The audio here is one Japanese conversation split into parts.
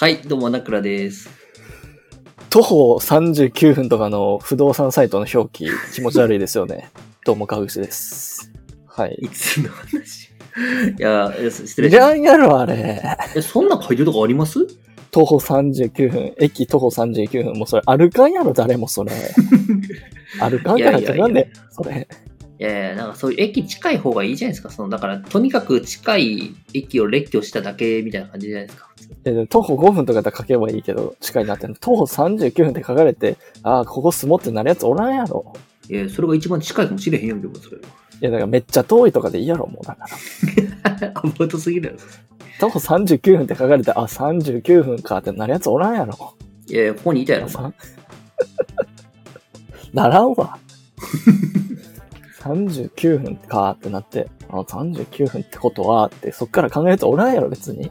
はい、どうも、ナクラです。徒歩39分とかの不動産サイトの表記気持ち悪いですよね。どうも、川口です。はい。いつの話？いや、失礼いしましらんやろ、あれ。た。え、そんな書いてるとこあります？徒歩39分、駅徒歩39分。もうそれ歩かんやろ、誰もそれ。歩かんからってなんで、それ。いやいや、なんかそういう駅近い方がいいじゃないですか。その、だから、とにかく近い駅を列挙しただけみたいな感じじゃないですか。えで徒歩5分とかだ書けばいいけど、近いなって。徒歩39分って書かれて、ああ、ここ住もうってなるやつおらんやろ。いや、それが一番近いかもしれへんよ、でもそれは。いや、だからめっちゃ遠いとかでいいやろ、もうだから。アバウトすぎるやろ。徒歩39分って書かれて、あ、39分かってなるやつおらんやろ。いやここにいたやろ。さ ならんわ。39分かってなって、あ、39分ってことはって、そっから考えるとおらんやろ、別に。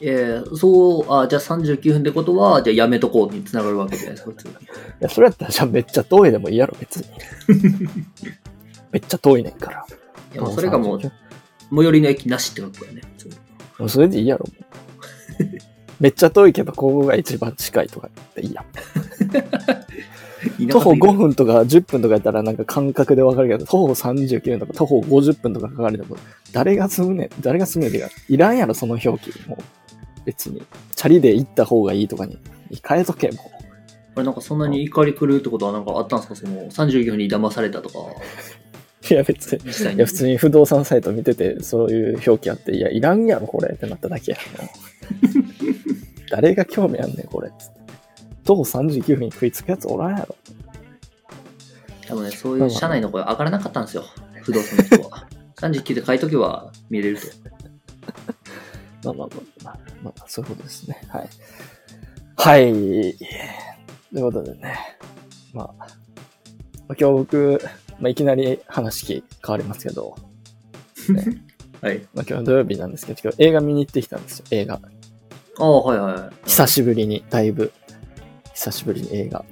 いいやいや、そう、あ、じゃあ39分ってことは、じゃあやめとこうに繋がるわけじゃないですか、普通に。や、それやったらじゃあめっちゃ遠いでもいいやろ、別に。めっちゃ遠いねんから。いや、もうそれがもう、39最寄りの駅なしってことやね。普通にもうそれでいいやろ、も うめっちゃ遠いけど、ここが一番近いとかっていいやん。徒歩5分とか10分とかやったらなんか感覚でわかるけど、徒歩39分とか徒歩50分とか書かれても、誰が住むねん、誰が住むねんってか、いらんやろ、その表記。もう、別に。チャリで行った方がいいとかに、変えとけ、もあれなんかそんなに怒り狂うってことはなんかあったんですか？その39分に騙されたとか、う。いや、別に。いや、普通に不動産サイト見てて、そういう表記あって、いや、いらんやろ、これってなっただけやろ。誰が興味あんねん、これ。徒歩39分に食いつくやつおらんやろ。多分ね、そういう社内の声上がらなかったんですよ。不動産の人は。39で書いとけば見れると。まあまあまあまあ、まあ、そういうことですね。はい。はい。ということでね。まあ、今日僕、まあ、いきなり話変わりますけど、はい。まあ、今日土曜日なんですけど、今日映画見に行ってきたんですよ、映画。ああ、はいはいはい。久しぶりに、だいぶ、久しぶりに映画。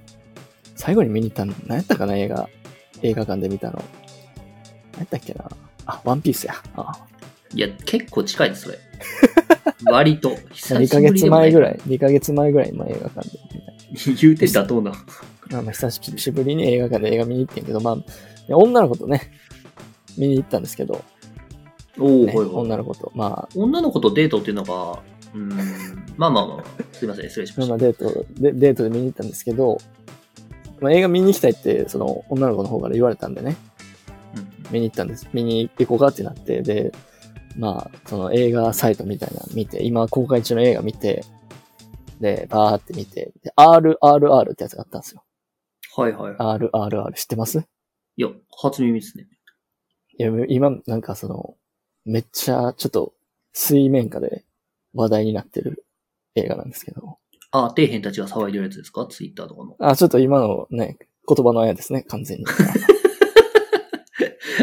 最後に見に行ったの、何やったかな、映画？映画館で見たの。何やったっけな？あ、ワンピースや。あいや、結構近いです、それ。割と。久2ヶ月前ぐらい、2ヶ月前ぐらいの映画館で。言うて妥当な。まあ、まあ久しぶりに映画館で映画見に行ってんけど、まあ、女の子とね、見に行ったんですけど、おお、ね。女の子と、ま女の子とデートっていうのが、うーん、まあまあまあ、すいません、失礼しあ、ましまあ、デートで、デートで見に行ったんですけど、まあ、映画見に行きたいって、その、女の子の方から言われたんでね、た。うん見に行ったんです。見に行こうかってなって、で、まあ、その映画サイトみたいなの見て、今公開中の映画見て、で、バーって見て、で、RRR ってやつがあったんですよ。はいはい。RRR 知ってます？いや、初耳ですね。いや、今、なんかその、めっちゃ、ちょっと、水面下で話題になってる映画なんですけど。あ、底辺たちが騒いでるやつですか？ツイッターとかの。あ、ちょっと今のね、言葉のあやですね、完全に。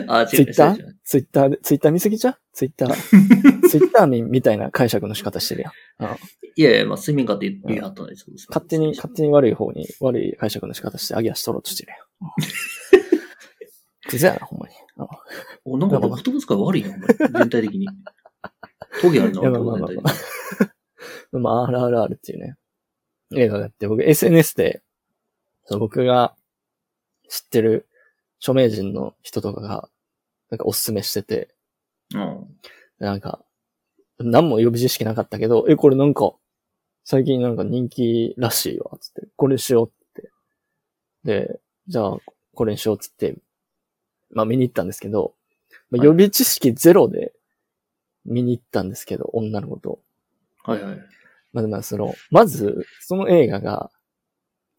あ、違うツイッター？ツイッターで、ツイッター見すぎちゃう？ツイッター？ツイッターみみたいな解釈の仕方してるやん。あいやいや、まあ、睡眠かって言いはったんですけど勝手に、勝手に悪い方に、悪い解釈の仕方して、上げ足取ろうとしてるやん。クズやな、ほんまに。あお、なんか言葉遣い悪いな、お前。全体的に。トゲあるな、まあまあまあまあ。まあ、RRR っていうね、映画があって、僕 SNS で、その僕が知ってる著名人の人とかが、なんかおすすめしてて、うん。なんか、何も予備知識なかったけど、え、これなんか、最近なんか人気らしいわ、つって、これしようって。で、じゃあ、これにしよう、つって、まあ見に行ったんですけど、まあ、はい。予備知識ゼロで見に行ったんですけど、女の子と。はいはい。まあ、その、まず、その映画が、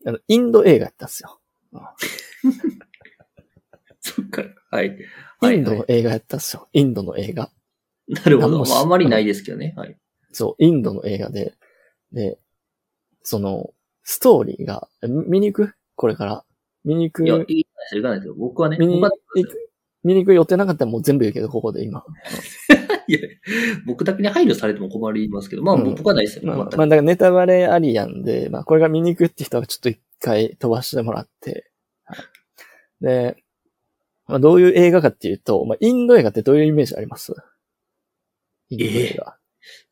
あの、インド映画やったんですよ。そっか。はい。はい、インドはい。の映画やったんですよ。インドの映画。なるほど。まあ、あんまりないですけどね。はい。そう、インドの映画で、で、その、ストーリーが、み見に行く？これから。見に行く？いや、いいですよ、いかないですよ。僕はね、見に行く、見に行く？予定なかったらもう全部言うけど、ここで今。いや、僕だけに配慮されても困りますけど、まあ、うん僕はないですよ。まあ、まあ、まあだからネタバレありやんで、まあ、これが見に行くって人はちょっと一回飛ばしてもらって、はいで、まあ、どういう映画かっていうと、まあ、インド映画ってどういうイメージあります？インド映画。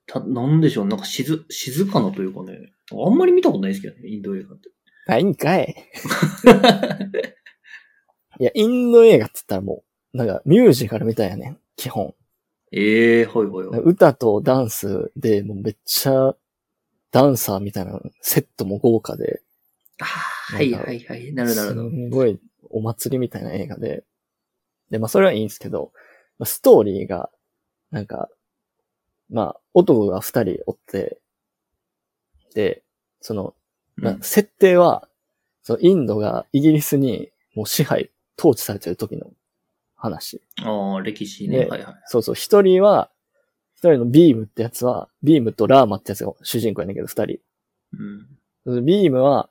た、なんでしょう、なんか静、静かなというかね。あんまり見たことないですけどね、インド映画って。ないんかい。いや、インド映画って言ったらもう、なんかミュージカルみたいやねん、基本。ええはいはいはい。歌とダンスで、もうめっちゃ、ダンサーみたいな、セットも豪華で、ああ、はいはいはい。なるほどなる。すんごいお祭りみたいな映画で、で、まあそれはいいんですけど、まあストーリーが、なんか、まあ、男が二人おって、で、その、まあうん設定は、そのインドがイギリスにもう支配、統治されてる時の話。ああ、歴史ね。ではいはい。そうそう、一人は、一人のビームってやつは、ビームとラーマってやつが主人公やねんけど、二人。うん。ビームは、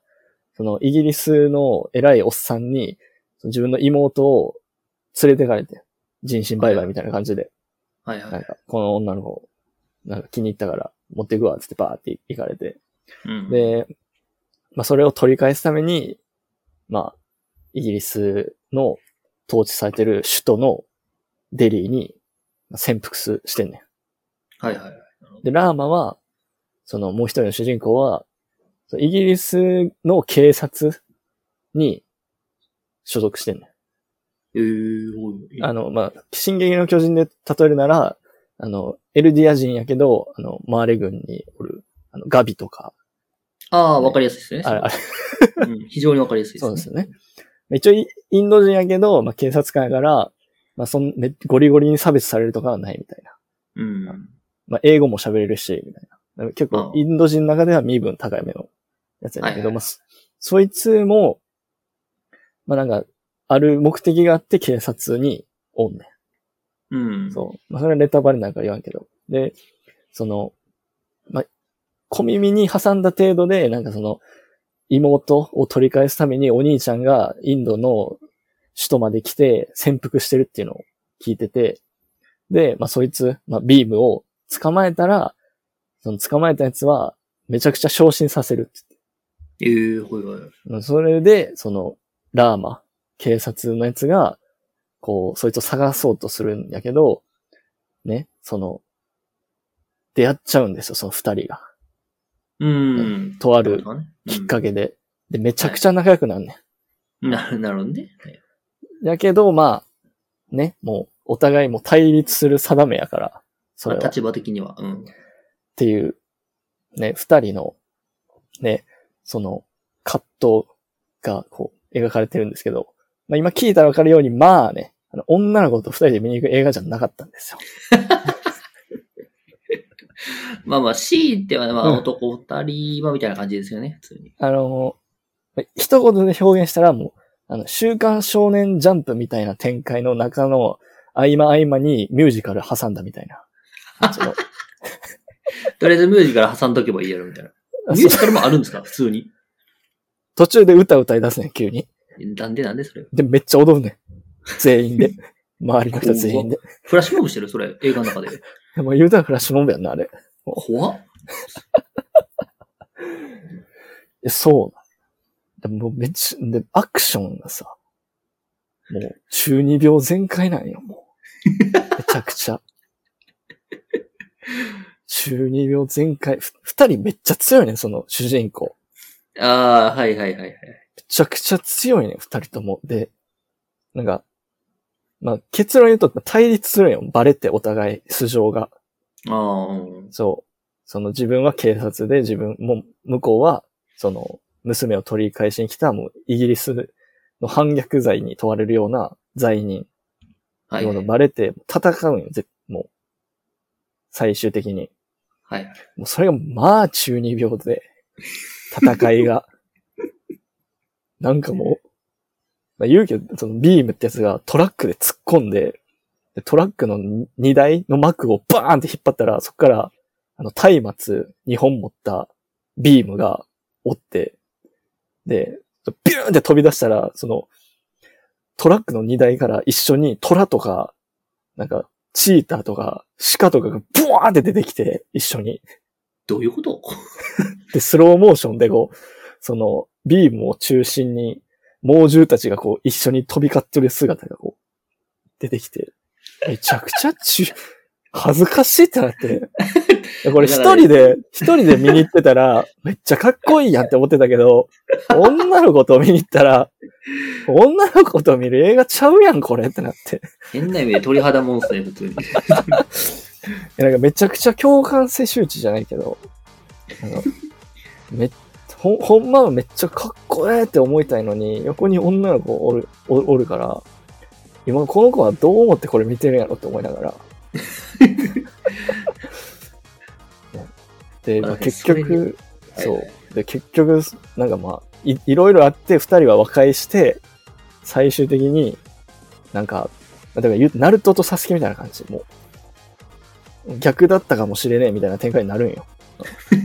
そのイギリスの偉いおっさんに、自分の妹を連れてかれて、人身売買みたいな感じで、はいはい。なんか、この女の子、なんか気に入ったから持っていくわ、つってバーって行かれて。うん、で、まあそれを取り返すために、まあ、イギリスの統治されてる首都のデリーにまあ潜伏すしてんねはいはいはい。ん。で、ラーマは、そのもう一人の主人公は、イギリスの警察に所属してんねん。ええおいあの、まあ、進撃の巨人で例えるなら、あの、エルディア人やけど、あの、マーレ軍におる、あの、ガビとか、ああ、わかりやすいですね。あれ、あれ、うん、非常にわかりやすいです、そうですよね。一応イ、インド人やけど、まあ、警察官やから、まあ、そん、めゴリゴリに差別されるとかはないみたいな。うん。まあ、英語も喋れるし、みたいな。結構インド人の中では身分高いめのやつやねんけど、はいはいまあ、そそいつも、まあ、なんか、ある目的があって警察におんねん。うん。そう。まあ、それはネタバレなんか言わんけど。で、その、まあ、小耳に挟んだ程度で、なんかその、妹を取り返すためにお兄ちゃんがインドの首都まで来て潜伏してるっていうのを聞いてて、で、まあ、そいつ、まあ、ビームを捕まえたら、その捕まえたやつは、めちゃくちゃ昇進させるってええほいほい。それで、その、ラーマ、警察のやつが、こう、そいつを探そうとするんやけど、ね、その、出会っちゃうんですよ、その二人が。うん。とあるきっかけで。で、めちゃくちゃ仲良くなんねうんなる なるほどね。はいん。やけど、まあ、ね、もう、お互いもう対立する定めやから、それは。立場的には。うん。ていう、ね、二人の、ね、その、葛藤が、こう、描かれてるんですけど、まあ今聞いたらわかるように、まあね、あの女の子と二人で見に行く映画じゃなかったんですよ。まあまあ、強いては、まあうん男二人はみたいな感じですよね、普通に。あの、一言で表現したらもう、あの、週刊少年ジャンプみたいな展開の中の合間合間にミュージカル挟んだみたいな。とりあえずミュージカル挟んどけばいいやろ、みたいな。ミュージカルもあるんですか普通に？途中で歌歌い出すねん、急に。なんでなんでそれ。で、めっちゃ踊るねん。全員で。周りの人全員で。フラッシュモブしてるそれ、映画の中で。でも言うたらフラッシュモブやんな、あれ。い怖っ。や、そう。でもうめっちゃ、で、アクションがさ、もう中二病全開なんよ、もう。めちゃくちゃ。中二病全開。ふ二人めっちゃ強いねん、その主人公。ああ、はいはいはいはい。めちゃくちゃ強いね、二人とも。で、なんか、まあ、結論言うと対立するんよ。バレてお互い素性が。ああ、うん。そう。その自分は警察で自分も、向こうは、その、娘を取り返しに来た、もう、イギリスの反逆罪に問われるような罪人。はい、はいバレて、戦うんよ、ぜもう。最終的に。はいはい。もうそれが、まあ、中二病で、戦いが。なんかもう、まあ、言うけど、そのビームってやつがトラックで突っ込んで、でトラックの荷台の幕をバーンって引っ張ったら、そこから、あの、松明2本持ったビームが折って、で、ビューンって飛び出したら、その、トラックの荷台から一緒に虎とか、なんか、チーターとか、鹿とかがブワーって出てきて、一緒に。どういうこと？で、スローモーションでこう、その、ビームを中心に、猛獣たちがこう、一緒に飛び交ってる姿がこう、出てきて、めちゃくちゃ中、恥ずかしいってなって。これ一人で、一人で見に行ってたら、めっちゃかっこいいやんって思ってたけど、女の子と見に行ったら、女の子と見る映画ちゃうやん、これってなって。変な意味で鳥肌もんっすね、普通に。なんかめちゃくちゃ共感性周知じゃないけど、めほんほんまはめっちゃかっこええって思いたいのに、横に女の子おるおおるから、今この子はどう思ってこれ見てるんやろって思いながら。ね で、まあ、まあ結局、そはいうで、結局、なんかまあ、いいろいろあって、二人は和解して、最終的に、なんか、だから言う、ナルトとサスケみたいな感じ。もう、逆だったかもしれねえみたいな展開になるんよ。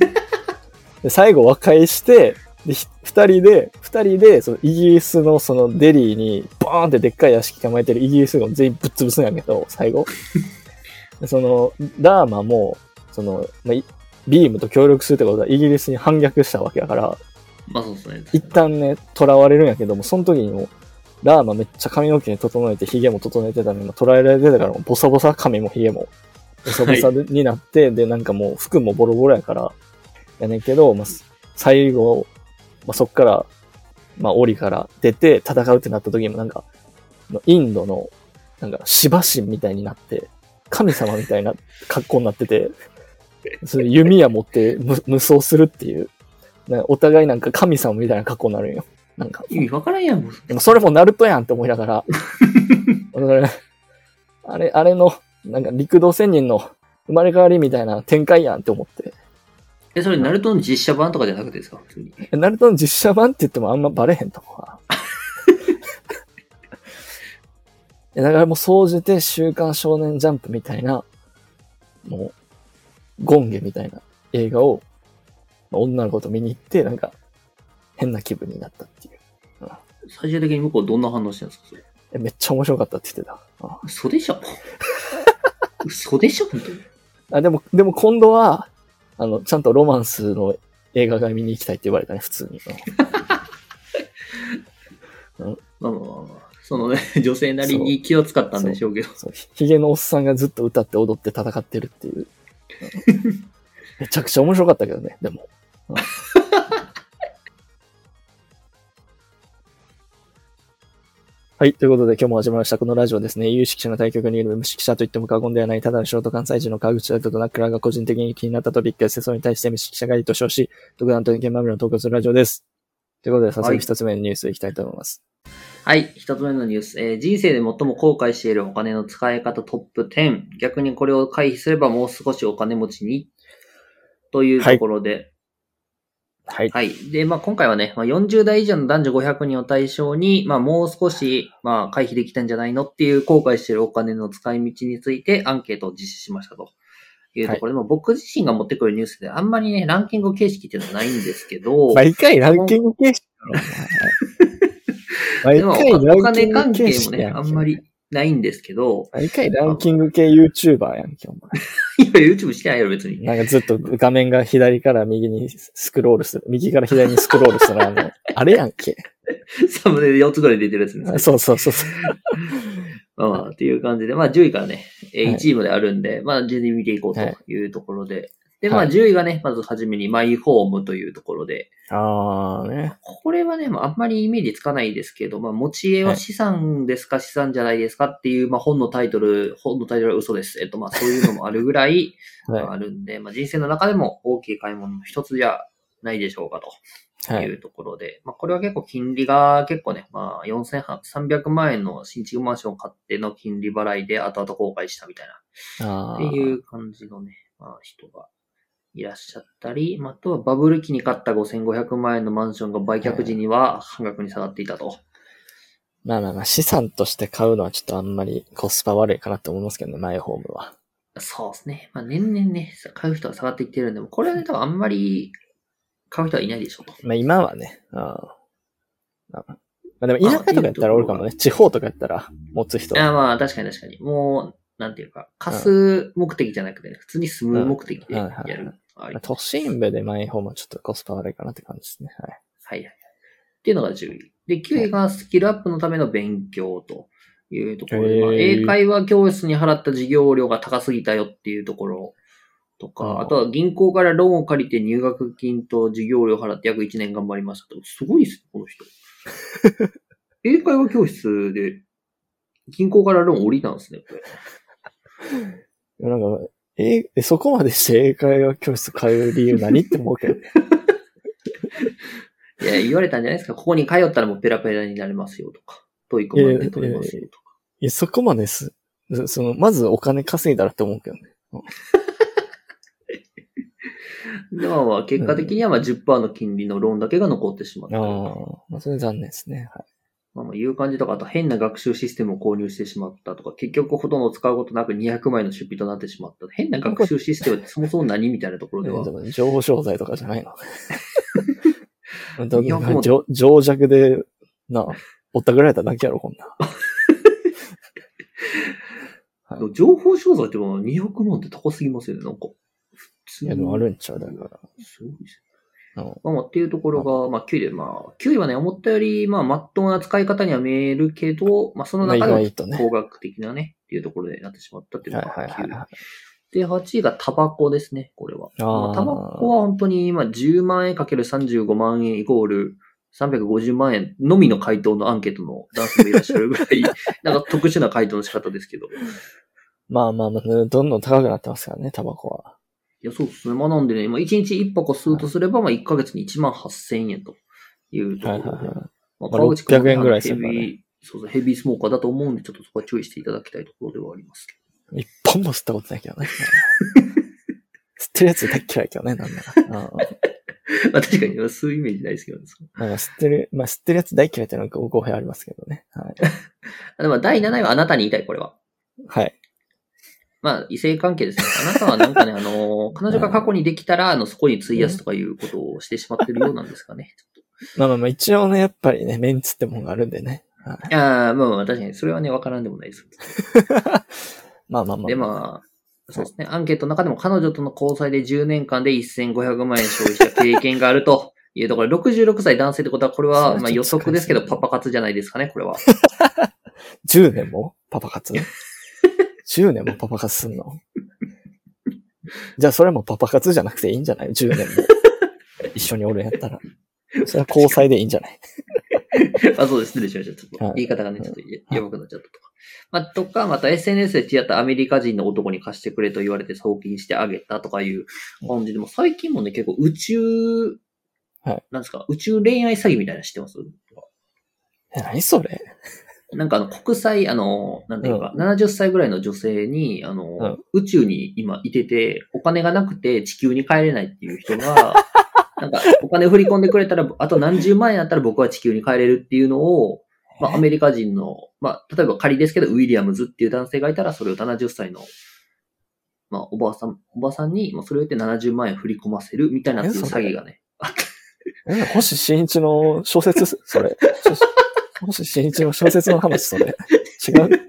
で最後和解して、で、ひ二人で、二人で、そのイギリスのそのデリーに、バーンってでっかい屋敷構えてるイギリス軍を全員ぶっ潰すんやけど、最後。でその、ダーマも、その、まあ、いビームと協力するってことはイギリスに反逆したわけだから、まあそうですね。一旦ね、囚われるんやけども、その時にもう、ラーマめっちゃ髪の毛に整えて、髭も整えてたのに、捕らえられてたから、ボサボサ髪も髭も、ボサボサでになって、で、なんかもう服もボロボロやから、やねんけど、まあ、最後、まあ、そっから、まあ、檻から出て戦うってなった時にもなんか、インドの、なんか、シバ神みたいになって、神様みたいな 格好になってて、それ弓矢持って無無双するっていう、お互いなんか神様みたいな格好になるんよ。なんか、意味わからんやん、もう。でもそれもナルトやんって思いながら、俺 あれ、あれの、なんか陸道仙人の生まれ変わりみたいな展開やんって思って。え、それ、ナルトの実写版とかじゃなくてですか？普通に。えナルトの実写版って言ってもあんまバレへんとこは。いやだからもう総じて週刊少年ジャンプみたいな、もう、ゴンゲみたいな映画を、まあ女の子と見に行って、なんか、変な気分になったっていう。最終的に向こうどんな反応してるんですかそれ？えめっちゃ面白かったって言ってた。あ嘘でしょ？嘘でしょ？本当に。あ、でも、でも今度は、あの、ちゃんとロマンスの映画が見に行きたいって言われたね、普通に。まあまあまあまあ。そのね、女性なりに気を使ったんでしょうけど。そうヒゲのおっさんがずっと歌って踊って戦ってるっていう。う んめちゃくちゃ面白かったけどね、でも。うんはい。ということで今日も始まりました。このラジオですね、有識者の対局にいる無識者と言っても過言ではない、ただの素人関西人の川口大斗とナックラーが個人的に気になったトピックや世相に対して無識者がいいと称し、独断と意見まみれの投稿するラジオです。ということで、早速一つ目のニュースいきたいと思います。はい。一つ目のニュース。えー人生で最も後悔しているお金の使い方トップ10。逆にこれを回避すればもう少しお金持ちに？というところで。はい。はい。で、まあ今回はね、まあ、40代以上の男女500人を対象に、まあもう少し、まあ回避できたんじゃないのっていう後悔しているお金の使い道についてアンケートを実施しましたと。いうところで、まあ僕自身が持ってくるニュースであんまりね、ランキング形式っていうのはないんですけど、毎回ランキング形式 でも毎回ラお金関係もね、あんまりないんですけど、毎回ランキング系 YouTuber やんけ、お前。いや、YouTube してないやろ、別に。なんかずっと画面が左から右にスクロールする。右から左にスクロールする。あの、あれやんけ。サムネで4つぐらい出てるやつですね。そうそうそうそう。ま あまあ、っていう感じで、まあ10位からね、えーはい1位まであるんで、まあ順に見ていこうというところで。で、まあはい10位がね、まずはじめにマイホームというところで、あーね。これはね、まああんまりイメージつかないですけど、まあ持ち家は資産ですか、資産じゃないですかっていう、まあ本のタイトル、本のタイトルは嘘です。えっとまあそういうのもあるぐらい、まあはあるんで、まあ人生の中でも大きい買い物の一つじゃないでしょうかと。い。はいい。うところで、まあ、これは結構金利が結構ね、まあ、4300万円の新築マンションを買っての金利払いで後々後悔したみたいな、あっていう感じのね、まあ、人がいらっしゃったり、まあ、あとはバブル期に買った5500万円のマンションが売却時には半額に下がっていたと。まあまあまあ、資産として買うのはちょっとあんまりコスパ悪いかなって思いますけどね、マイホームは。そうですね。まあ、年々ね、買う人が下がっていってるんで、これはね、多分あんまり買う人はいないでしょうと。まあ今はね、あーまあまあでも田舎とかやったらおるかもね。地方とかやったら持つ人。あまあ、確かに確かに。もう、なんていうか、貸す目的じゃなくて、ね、普通に住む目的でやうんはい都心部でマイホームはちょっとコスパ悪いかなって感じですね。はい。はいはい。っていうのが10位。で、9位がスキルアップのための勉強というところで、まあ、英会話教室に払った授業料が高すぎたよっていうところとか、あとは銀行からローンを借りて入学金と授業料払って約1年頑張りましたと。すごいですね、この人。英会話教室で銀行からローン降りたんですね、これ。なんか、え、えそこまでして英会話教室通う理由何って思うけど。いや、言われたんじゃないですか。ここに通ったらもうペラペラになれますよとか。 TOEIC満点取れますよとか。いや、そこまです。そその、まずお金稼いだらって思うけどね。で、ま結果的にはまあ10%の金利のローンだけが残ってしまったあ。あ、まあ、それ残念ですね。はい。まあまあ、いう感じとか、あと変な学習システムを購入してしまったとか、結局ほとんど使うことなく200万の出費となってしまった。変な学習システムってそもそも何みたいなところでは。え情報商材とかじゃないの？情情弱で、なあ、ぼったくられただけやろ、こんなん。はい情報商材ってもう200万って高すぎますよね、なんか。普通いや、でもあるんちゃうだから。すごいです。まあまあ、っていうところが、まあ、9位で、まあ、9位はね、思ったより、まあ、まっとうな使い方には見えるけど、まあ、その中で工学的なね、っていうところでなってしまったっていうはいのが9位。はいはいはい。で、8位がタバコですね、これは。タバコは本当に今10万円かける35万円イコール350万円のみの回答のアンケートの男性もいらっしゃるぐらい、なんか特殊な回答の仕方ですけど。いまあまあまあ、どんどん高くなってますからね、タバコは。や、そうですね。まあなんでね、今1日1箱吸うとすれば、まあ1ヶ月に1万8000円というところで。はいはいはい。まあまあ川口君はね600円ぐらいするねヘビー、そうそう、ヘビースモーカーだと思うんで、ちょっとそこは注意していただきたいところではありますけ一本も吸ったことないけどね。吸ってるやつ大っ嫌いけどね、なんなら。まあ確かに、吸うイメージないですけどね。なんか吸ってる、まあ吸ってるやつ大嫌いってなんか語弊ありますけどね。はい。あでも第7位はあなたに言いたい、これは。はい。まあ、異性関係ですね。あなたはなんかね、あの、彼女が過去にできたら、あの、そこに費やすとかいうことをしてしまってるようなんですかね。まあまあまあ、一応ね、やっぱりね、メンツってもんがあるんでね。はい。ああ、まあまあ、確かに、それはね、わからんでもないです。まあまあまあ。で、まあ、そうですね。アンケートの中でも彼女との交際で10年間で1500万円消費した経験があるというところ、66歳男性ってことは、これは、まあ予測ですけど、パパ活じゃないですかね、これは。10年もパパ活？?10 年もパパ活すんの？じゃあそれもパパ活じゃなくていいんじゃない ?10 年も。一緒におるんやったら。それは交際でいいんじゃない？あ、そうです。失礼しました。ちょっとはい言い方がね、ちょっとややばくなっちゃったとか。まあ、とか、また SNS で知り合ったアメリカ人の男に貸してくれと言われて送金してあげたとかいう感じでも、最近もね、結構宇宙、はいなんですか、宇宙恋愛詐欺みたいなの知ってます？え、何それ？なんかあの、国際、あの、なんていうか、70歳ぐらいの女性に、あの、うん。宇宙に今いてて、お金がなくて地球に帰れないっていう人が、なんか、お金振り込んでくれたら、あと何十万円あったら僕は地球に帰れるっていうのを、まあ、アメリカ人の、まあ、例えば仮ですけど、ウィリアムズっていう男性がいたら、それを70歳の、まあ、おばあさん、おばさんに、まあ、それを言って70万円振り込ませるみたいなっていう詐欺がね、え、星新一の小説？それ。星新一の小説の話それ。違う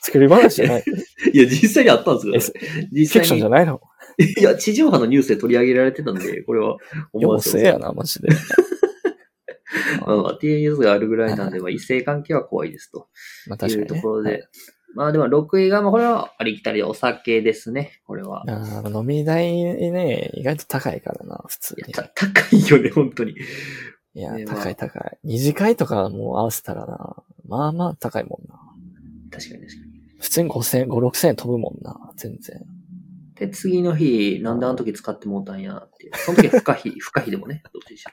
作り話じゃない。いや、実際にあったんですえよ。フ実ィクションじゃ。ないの？いや、地上波のニュースで取り上げられてたんで、これは思よわせやな、マジで。まあまあ、っていうニュースがあるぐらいなんで、まあ、異性関係は怖いですとまあいう確かにね。ところで。まあでも6位が、まあこれはありきたりでお酒ですね、これは。飲み代ね、意外と高いからな、普通に。いやた高いよね、本当に。いや、ねまあ高い高い。二次会とかもう合わせたらな、まあまあ高いもんな。確かに確かに。普通に5000円、5、6000円飛ぶもんな、全然。で、次の日、なんであの時使ってもうたんやっていう。その時は不可避、不可避でもね、どっちでしょ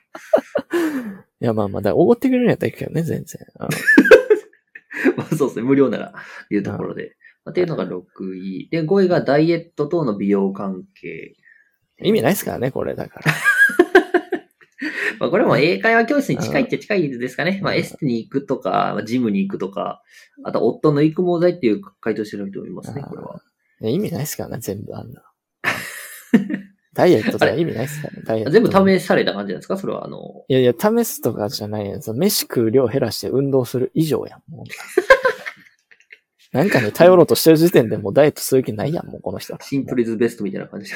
いや、まあまあ、だからおごってくれるんやったらいいけどね、全然。うんう。まあそうですね、無料なら、いうところで。まあ、っていうのが6位。で、5位がダイエット等の美容関係。意味ないですからね、これ、だから。まあこれも英会話教室に近いっちゃ近いですかね。まあうんエステに行くとか、まあ、ジムに行くとか、あと夫の育毛剤っていう回答してる人もいますね、これは。意味ないですからね、全部あんな。ダイエットとか意味ないですからね、ダイエット。全部試された感じなんですか？それは、あの、いやいや、試すとかじゃないやん。飯食う量減らして運動する以上やん、もう。なんかね、頼ろうとしてる時点でもうダイエットする気ないやん、もうこの人。シンプルイズベストみたいな感じ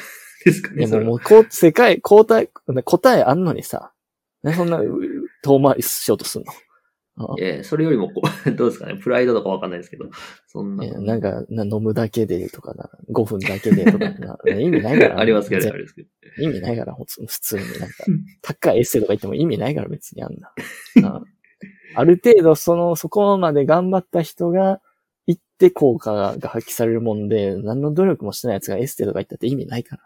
ですかね。いやもう、もう、こう、世界、答え、答えあんのにさ、ね、そんな、う遠回りしようとすんの？あえーそれよりもこう、どうですかね、プライドとかわかんないですけど、そんな。なんか、な飲むだけでとかな、5分だけでとかな、意味ないから。ありますけどありますけど。意味ないから、普通になんか、高いエッセイとか言っても意味ないから別にあんな。あある程度その、そこまで頑張った人が行って効果が発揮されるもんで、何の努力もしてない奴がエッセイとか言ったって意味ないから。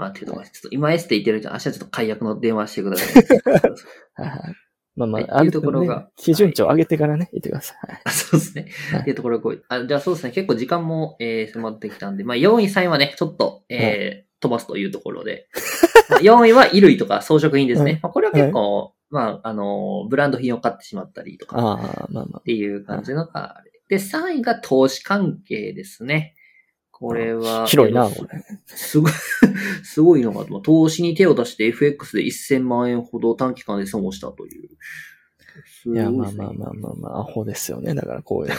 まあ、ていうところでちょっと今エステ行ってるじゃん。明日ちょっと解約の電話してください。まあまあ、はいっていうところが基準値を上げてからね、言ってください。そうですね。はいっていうところがこうあ、じゃあそうですね。結構時間も、えー、迫ってきたんで、まあ4位、3位はね、ちょっと、えー飛ばすというところで。まあ4位は衣類とか装飾品ですね。はいまあ、これは結構、まあ、あのー、ブランド品を買ってしまったりとか、ああ、まあまっていう感じのがあれ。で、3位が投資関係ですね。これは。あ、広いな、えっとこれ。すごい、すごいのが、まあ投資に手を出して FX で1000万円ほど短期間で損をしたという。いや、いですねまあまあまあまあまあ、アホですよね。だからこういうの。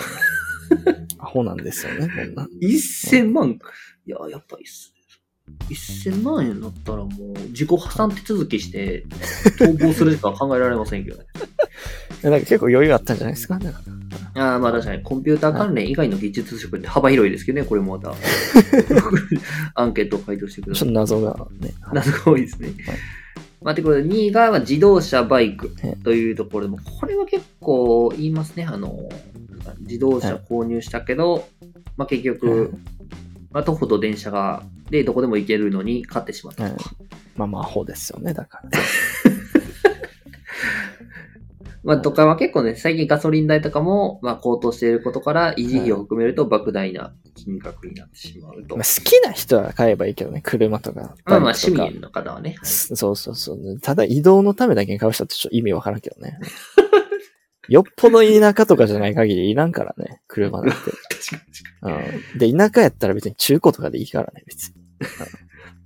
アホなんですよね、こんな。1000万いや、やっぱりっすね。1000万円だったらもう自己破産手続きして 逃亡するしか考えられませんけどね。から結構余裕あったんじゃないですか。だからああ、まあ確かにコンピューター関連以外の技術職って幅広いですけどね、これもまた。アンケートを回答してくださいちょっと。謎がね。謎が多いですね。まあ、てことで、2位がまあ自動車、バイクえというところでも、これは結構言いますね。あの、自動車購入したけど、まあ結局、まあ徒歩と電車が、で、どこでも行けるのに買ってしまったうんとか。まあまあ、アホですよね、だから。まあ、とかは結構ね、最近ガソリン代とかも、まあ高騰していることから、維持費を含めると莫大な金額になってしまうと。まあ、好きな人は買えばいいけどね、車とか。まあまあ、バイクとか趣味の方はね。すそうそうそう。ただ移動のためだけに買う人ってちょっと意味わからんけどね。よっぽど田舎とかじゃない限りいらんからね、車なんて。うん。で、田舎やったら別に中古とかでいいからね、別に。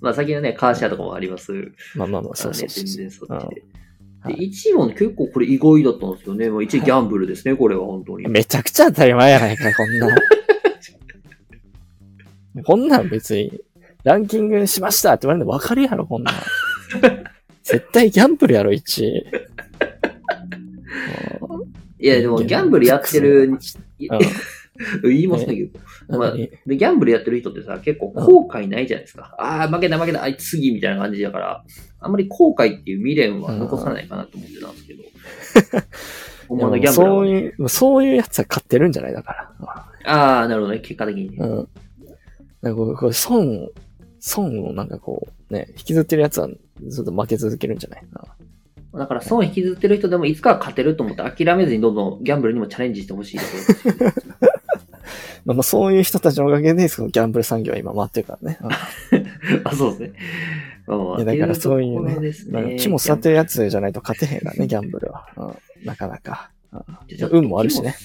まあ、先のね、カーシェアとかもあります。まあまあまあ、かそうそうそう。然そっちで。うんで、1位もね結構これ意外だったんですよね。まあ、1位ギャンブルですね、これは本当に。めちゃくちゃ当たり前やないか、こんなん。こんなん別に、ランキングしましたって言われるの分かるやろ、こんなん。絶対ギャンブルやろ、1位。いや、でもギャンブルやってる、言いますね、結構。まあ、ギャンブルやってる人ってさ、結構後悔ないじゃないですか。ああ、負けた負けた、あいつ次みたいな感じだから、あんまり後悔っていう未練は残さないかなと思ってたんですけど。本物のギャンブねそういう、そういうやつは買ってるんじゃないだから。ああ、なるほどね、結果的にね。うん。なんかこうこう損、損をなんかこう、ね、引きずってるやつはずっと負け続けるんじゃない？かな。だから、損引きずってる人でもいつかは勝てると思って諦めずにどんどんギャンブルにもチャレンジしてほしいところです。まあまあそういう人たちのおかげで、そのギャンブル産業は今回ってるからね。うん あ、そうですね。まあまあいやだからそういうねね。気も座ってるやつじゃないと勝てへんからね、ギャンブルは。うん、なかなか。うん運もあるしね。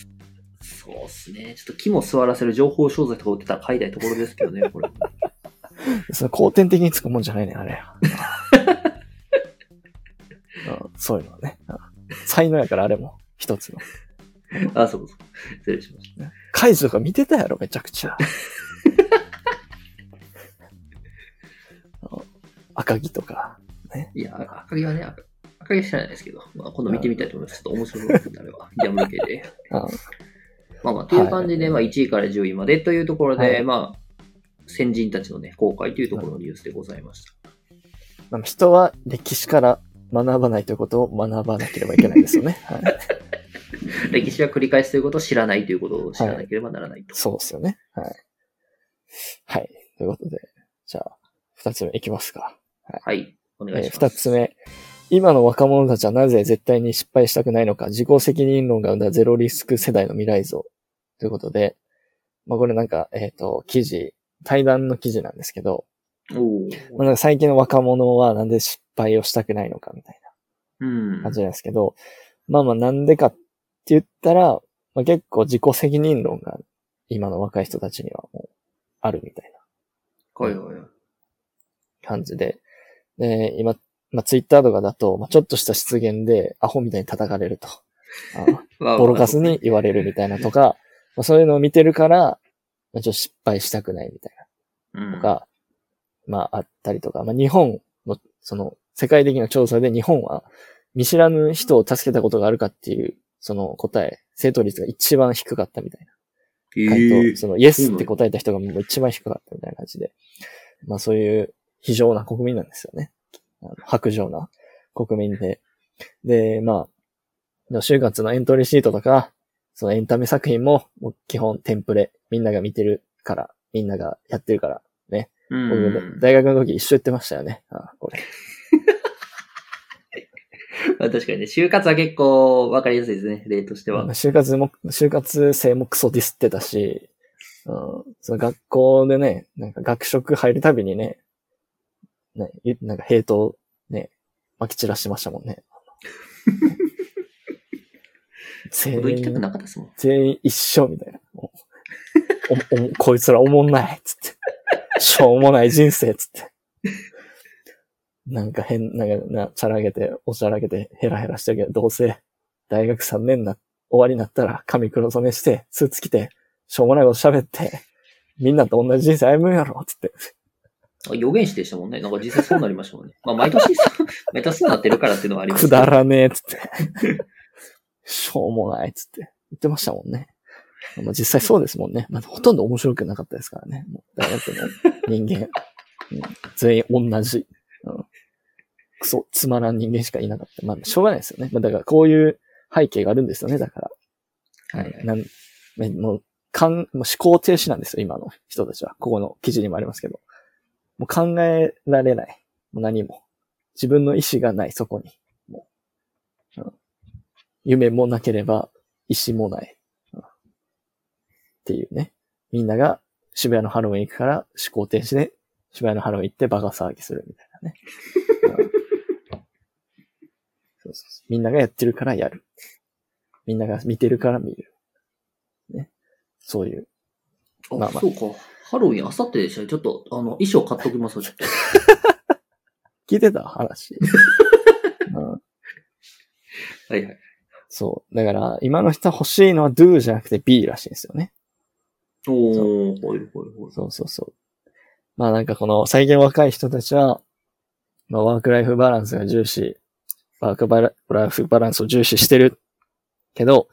そうですね。ちょっと気も座らせる情報商材とか売ってたら買いたいところですけどね、これ。その後天的につくもんじゃないね、あれ。うんそういうのはね。うん才能やから、あれも。一つの。あ、そうそう。失礼しました。カイジとか見てたやろ、めちゃくちゃ。うん赤木とか。いや、赤木はね、赤赤木は知らないですけど、まあ、今度見てみたいと思います。ちょっと面白いですね、あれは。ギャンブル系まあまあ、という感じで、まあ、1位から10位までというところで、はいまあ、先人たちのね、公開というところのニュースでございました。まあ人は歴史から学ばないということを学ばなければいけないですよね。はい、歴史は繰り返すということを知らないということを知らなければならないと。そうですよね。はい。はい。ということで、じゃあ、二つ目いきますか。はい。お願いえーします。二つ目。今の若者たちはなぜ絶対に失敗したくないのか、自己責任論が生んだゼロリスク世代の未来像。ということで、まあこれなんか、えっ、と、記事、対談の記事なんですけど、おまあ、ーなんか最近の若者はなんで失敗をしたくないのかみたいうんな感じなんですけど、まあまあなんでかって言ったら、まあ、結構自己責任論が今の若い人たちにはもうあるみたいな。はいはいはい。感じで、で、今、まあツイッターとかだと、まあちょっとした失言でアホみたいに叩かれると。あ まあボロカスに言われるみたいなとか、まあ、そういうのを見てるから、まあ、ちょっと失敗したくないみたいうん。なとか、まああったりとか、まあ日本の、その、世界的な調査で日本は見知らぬ人を助けたことがあるかっていう、その答え、正答率が一番低かったみたいな。え回ー答、その、イエスって答えた人がもう一番低かったみたいな感じで。まあそういう非常な国民なんですよね。白状な国民で。で、まあ、就活のエントリーシートとか、そのエンタメ作品も、もう基本テンプレ。みんなが見てるから、みんながやってるから、ね。大学の時一緒言ってましたよね。あこれ。まあ確かにね、就活は結構わかりやすいですね、例としては。就活も、就活生もクソディスってたし、うん、その学校でね、なんか学食入るたびにね、ね、いなんかヘイトをね、撒き散らしてましたもんね。全員。全員一緒みたいな。おお こいつらおもんないつって。しょうもない人生つって。なんか変、なんかな、チャラげて、おちゃらげて、ヘラヘラしてるけど、どうせ、大学3年な、終わりになったら、髪黒染めして、スーツ着て、しょうもないこと喋って、みんなと同じ人生歩むんやろつって。あ予言してしたもんね。なんか実際そうなりましたもんね。まあ毎年そう、毎年そうなってるからっていうのはありますくだらねえつって。しょうもないつって。言ってましたもんね。まあ、実際そうですもんね。まあ、ほとんど面白くなかったですからね。もう大学の人間。うん全員同じ。うんクソ、つまらん人間しかいなかった。まあ、しょうがないですよね。まあ、だからこういう背景があるんですよね。だから。はいはいなんねもう、かん、もう思考停止なんですよ。今の人たちは。ここの記事にもありますけど。もう考えられない。もう何も。自分の意志がない、そこに。もう。うん夢もなければ、意志もない。うんっていうね。みんなが渋谷のハロウィン行くから思考停止で渋谷のハロウィン行ってバカ騒ぎするみたいなね。うんそうそうそうみんながやってるからやる。みんなが見てるから見る。ね。そういう。あ、まあまあそうか。ハロウィン、あさってでしたね。ちょっと、あの、衣装買っときますわちょっと。聞いてた話。うんはいはい。そう。だから、今の人は欲しいのは do じゃなくて be らしいんですよね。おー、ほいほいほい。そうそうそう。まあなんかこの最近若い人たちは、まあワークライフバランスが重視、ワークバラライフバランスを重視してるけど、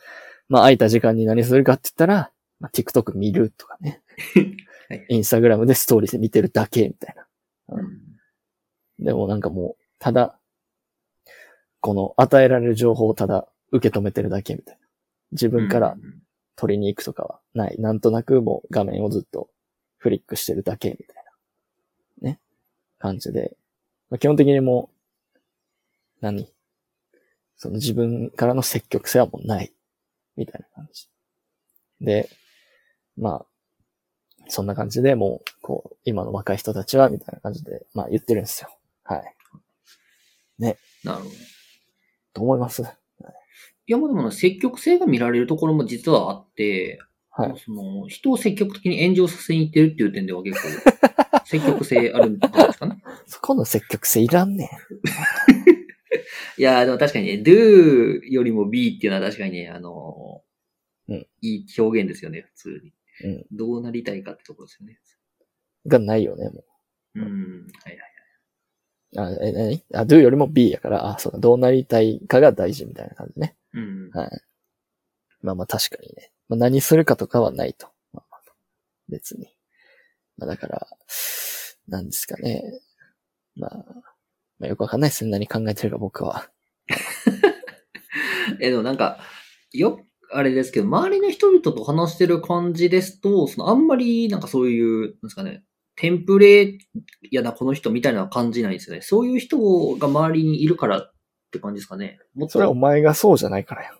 まあ空いた時間に何するかって言ったら、まあ、TikTok 見るとかね はい。インスタグラムでストーリーで見てるだけみたいな。うんでもなんかもう、ただ、この与えられる情報をただ受け止めてるだけみたいな。自分からうん取りに行くとかはない。なんとなくもう画面をずっとフリックしてるだけみたいな。ね。感じで。まあ、基本的にもう、何？その自分からの積極性はもうない。みたいな感じ。で、まあ、そんな感じでもう、こう、今の若い人たちは、みたいな感じで、まあ言ってるんですよ。はい。なるほど。どう思います？いや、もうでもね積極性が見られるところも実はあって、はい。その、人を積極的に炎上させに行ってるっていう点では結構、積極性あるんじゃないですかね。そこの積極性いらんねん。いや、でも確かにね、do よりも be っていうのは確かにね、あの、うんいい表現ですよね、普通に。うんどうなりたいかってところですよね。がないよね、もう。うん、はいはい。あ、え、なにあ、do よりも be やから、あ、そうだ、どうなりたいかが大事みたいな感じね。うん。はい。まあまあ確かにね。まあ何するかとかはないと。まあまあ別に。まあだから、なんですかね。まあ、まあよくわかんないですね。何考えてるか僕は。え、でもなんか、よ、あれですけど、周りの人々と話してる感じですと、そのあんまりなんかそういう、なんですかね、テンプレやな、この人みたいな感じないですよね。そういう人が周りにいるからって感じですかね。もっそれはおと、前がそうじゃないからやん。い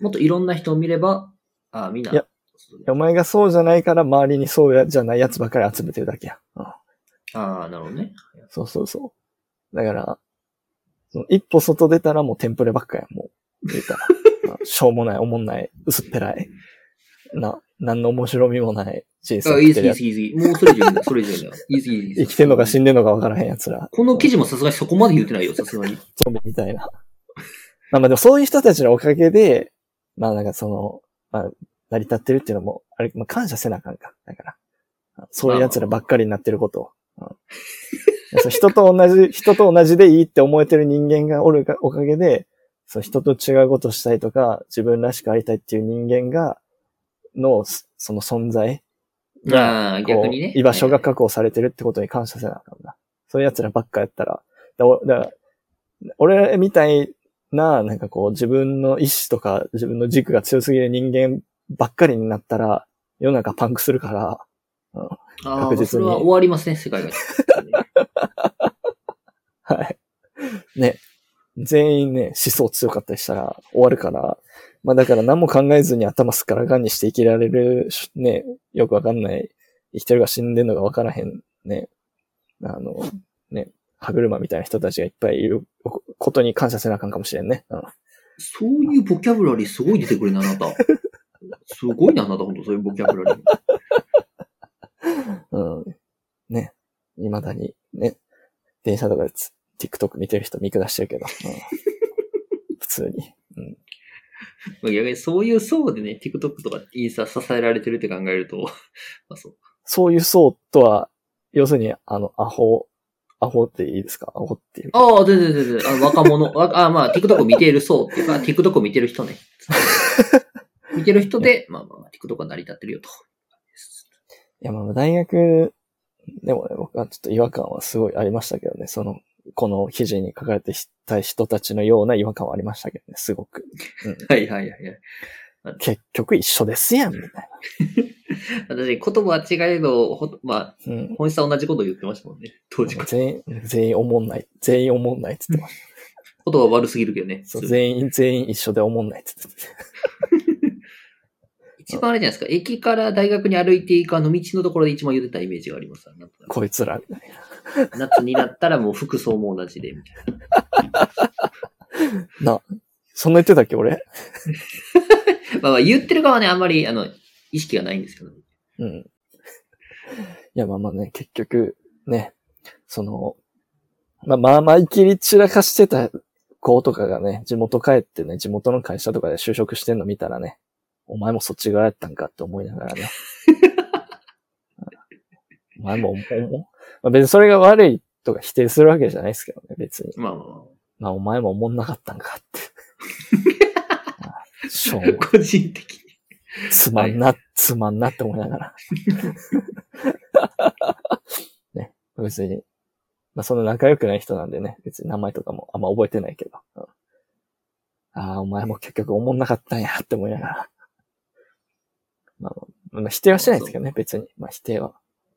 もっといろんな人を見れば、あみんな。いややお前がそうじゃないから周りにそうやじゃないやつばっかり集めてるだけやん。うんああ、なるほどね。そうそうそう。だから、その一歩外出たらもうテンプレばっかやん、もう。言うたら。うんしょうもない、おもんない、薄っぺらい。な、なんの面白みもない人生あ、いいです、いいです、いいです。もうそれ以上 いいんだ、それ以上いいす、いいいす。生きてんのか死んでんのか分からへん奴ら。この記事もさすがにそこまで言ってないよ、さすがに。ゾンビみたいな。まあまあでもそういう人たちのおかげで、まあなんかその、まあ、成り立ってるっていうのも、あれ、まあ感謝せなあかんか。だから。そういう奴らばっかりになってることを。うん人と同じ、人と同じでいいって思えてる人間がおるおかげで、そう人と違うことしたいとか、自分らしくありたいっていう人間が、の、その存在ああ、逆にね。居場所が確保されてるってことに感謝せなあかんな。そういう奴らばっかやったら、だから俺みたいな、なんかこう自分の意志とか自分の軸が強すぎる人間ばっかりになったら、世の中パンクするから、ああ、確実にそれは終わりますね、世界が。はい。ね。全員ね、思想強かったりしたら終わるから、まあだから何も考えずに頭すっからがんにして生きられるし、ね、よくわかんない、生きてるか死んでるのがわからへん、ね、あの、ね、歯車みたいな人たちがいっぱいいることに感謝せなあかんかもしれんね。うん。そういうボキャブラリーすごい出てくるね、あなた。すごいな、あなた、本当そういうボキャブラリー。うん。ね。未だに、ね。電車とかでつ TikTok 見てる人見下してるけど。うん、普通に。うん。まあ逆にそういう層でね、TikTok とかインスタ支えられてるって考えると、まあそう。そういう層とは、要するに、あの、アホ、アホっていいですか？アホっていう。ああ、全然全然。あ若者。わあまあ、TikTok を見ている層っていうか、TikTok を見てる人ね。見てる人で、まあまあ、TikTok が成り立ってるよと。いや、まあ、大学、でもね、僕はちょっと違和感はすごいありましたけどね、その、この記事に書かれてた人たちのような違和感はありましたけどね、すごく。うん、はいはいはいはい。結局一緒ですやん、みたい 私、言葉は違えど、ほまあ、な。うん。本質は同じことを言ってましたもんね。当時から。全員、全員思んない。全員思んないって言ってまし 言葉は悪すぎるけどね。た。そう、全員、全員一緒で思んないって言って一番あれじゃないですか。駅から大学に歩いていくあの道のところで一番言ってたイメージがあります。こいつら、みたいく夏になったらもう服装も同じで、みたいな。な。な、そんな言ってたっけ、俺？まあまあ言ってる側はね、あんまり、あの、意識がないんですけど、うん。いや、まあまあね、結局、ね、その、まあまあまあ、いきり散らかしてた子とかがね、地元帰ってね、地元の会社とかで就職してんの見たらね、お前もそっち側やったんかって思いながらね。お前も、おもまあ、別にそれが悪いとか否定するわけじゃないですけどね、別に。まあまあままあ、お前も思んなかったんかって。あしょう個人的に。つまんな、つまんなって思いながら。ね、別に。まあ、その仲良くない人なんでね、別に名前とかもあんま覚えてないけど。うんああ、お前も結局思んなかったんやって思いながら。まあ、まあ、否定はしてないですけどね、別に。まあ、否定は。うん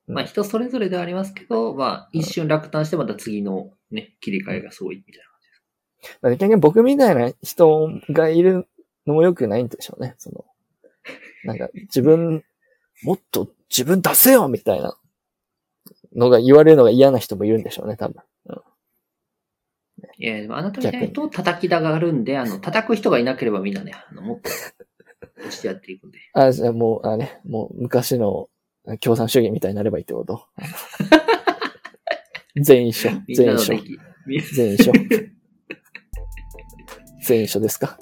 まあ人それぞれではありますけど、まあ一瞬落胆してまた次のね、切り替えがすごいみたいな感じです。だから結局僕みたいな人がいるのも良くないんでしょうね。その、なんか自分、もっと自分出せよみたいなのが言われるのが嫌な人もいるんでしょうね、多分。いや、でもあなたみたいな人を叩きたがるんで、あの、叩く人がいなければみんなね、あの、もっと、落ちてやっていくんで。あ、じゃあもう、あれ、もう昔の共産主義みたいになればいいってこと？全員一緒。全員一緒。全員一緒。全員一緒ですか？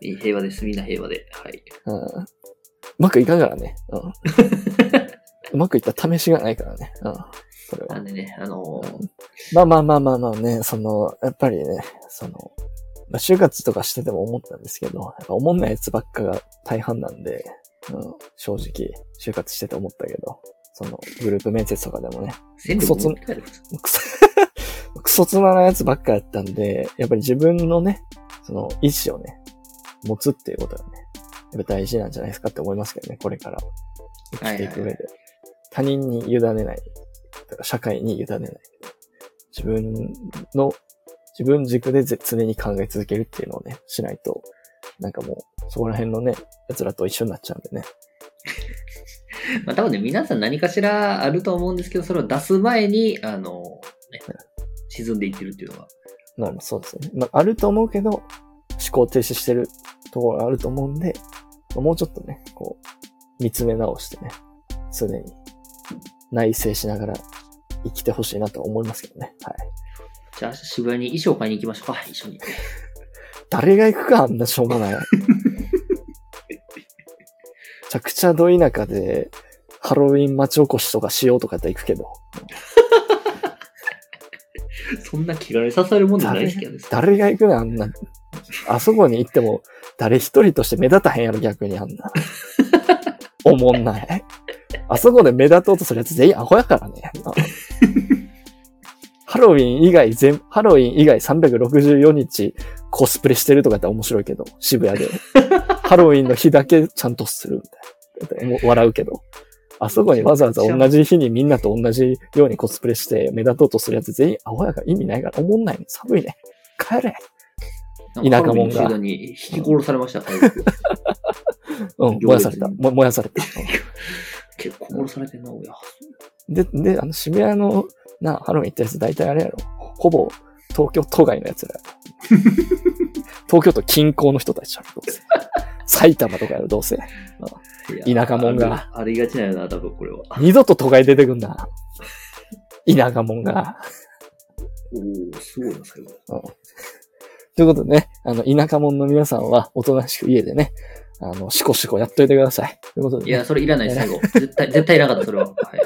平和です。みんな平和で。はい。うん。うまくいかんからね。うん。うまくいった試しがないからね。うん。それはなん。でね、あのーまあまあまあまあまあね、その、やっぱりね、その、まあ、就活とかしてても思ったんですけど、やっぱ思んないやつばっかが大半なんで、うん、正直、就活してて思ったけど、その、グループ面接とかでもね、クソ、クソつまらんやつばっかやったんで、やっぱり自分のね、その、意志をね、持つっていうことがね、やっぱ大事なんじゃないですかって思いますけどね、これから生きていく上で。はいはい他人に委ねない。社会に委ねない。自分の、自分軸でぜ常に考え続けるっていうのをね、しないと、なんかもう、そこら辺のね、奴らと一緒になっちゃうんでね。まあ多分ね、皆さん何かしらあると思うんですけど、それを出す前に、あのね、沈んでいってるっていうのは。まあまあそうですね。まああると思うけど、思考停止してるところがあると思うんで、まあもうちょっとね、こう、見つめ直してね、常に内省しながら生きてほしいなと思いますけどね。はい。じゃあ渋谷に衣装買いに行きましょうか、一緒に。誰が行くか、あんなしょうもない。めちゃくちゃど田舎で、ハロウィン町おこしとかしようとかやったら行くけど。そんな気軽に刺されるもんじゃないですけどね。誰が行くのあんな。あそこに行っても、誰一人として目立たへんやろ、逆にあんな。おもんない。あそこで目立とうとするやつ全員アホやからね。ハロウィン以外全、ハロウィン以外364日コスプレしてるとかやったら面白いけど、渋谷で。ハロウィンの日だけちゃんとするみたいな。笑うけど。あそこにわざわざ同じ日にみんなと同じようにコスプレして目立とうとするやつ全員アホやから意味ないから思んないね。寒いね。帰れ。田舎者がに引き殺されました、うん、燃やされた。も燃やされた。結構殺されてんな、親。で、で、あの渋谷の、な、ハロウィン行ったやつ大体あれやろ。ほぼ東京都外のやつらやろ。東京都近郊の人たちやろ、どうせ。埼玉とかやろ、どうせ。田舎者がありがちなんやな、多分これは。二度と都外出てくんな。田舎者が。おおすごいな、最後。ということでね、あの、田舎者の皆さんは、おとなしく家でね、あの、シコシコやっといてください。ということで、ね、いや、それいらない、最後。絶対、絶対いらなかった、それは。はい。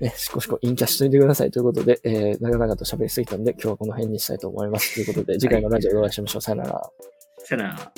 ね、シコシコ陰キャしといてくださいということで、えー、長々と喋りすぎたんで、今日はこの辺にしたいと思います。ということで、次回のラジオでお会いしましょう。さよなら。さよなら。